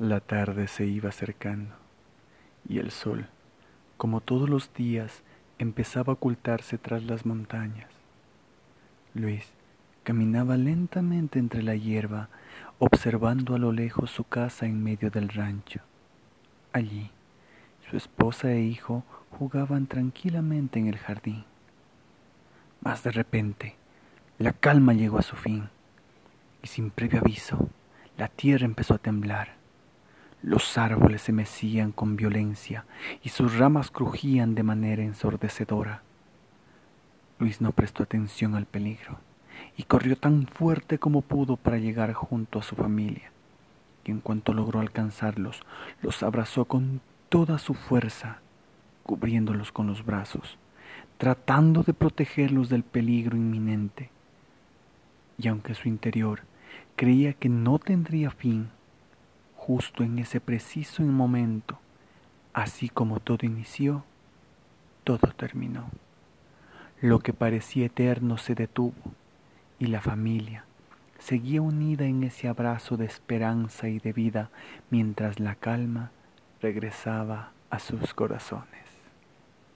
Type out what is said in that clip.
La tarde se iba acercando y el sol, como todos los días, empezaba a ocultarse tras las montañas. Luis caminaba lentamente entre la hierba, observando a lo lejos su casa en medio del rancho. Allí, su esposa e hijo jugaban tranquilamente en el jardín. Mas de repente, la calma llegó a su fin y sin previo aviso, la tierra empezó a temblar. Los árboles se mecían con violencia y sus ramas crujían de manera ensordecedora. Luis no prestó atención al peligro y corrió tan fuerte como pudo para llegar junto a su familia, y en cuanto logró alcanzarlos, los abrazó con toda su fuerza, cubriéndolos con los brazos, tratando de protegerlos del peligro inminente. Y aunque su interior creía que no tendría fin, justo en ese preciso momento, así como todo inició, todo terminó. Lo que parecía eterno se detuvo y la familia seguía unida en ese abrazo de esperanza y de vida mientras la calma regresaba a sus corazones.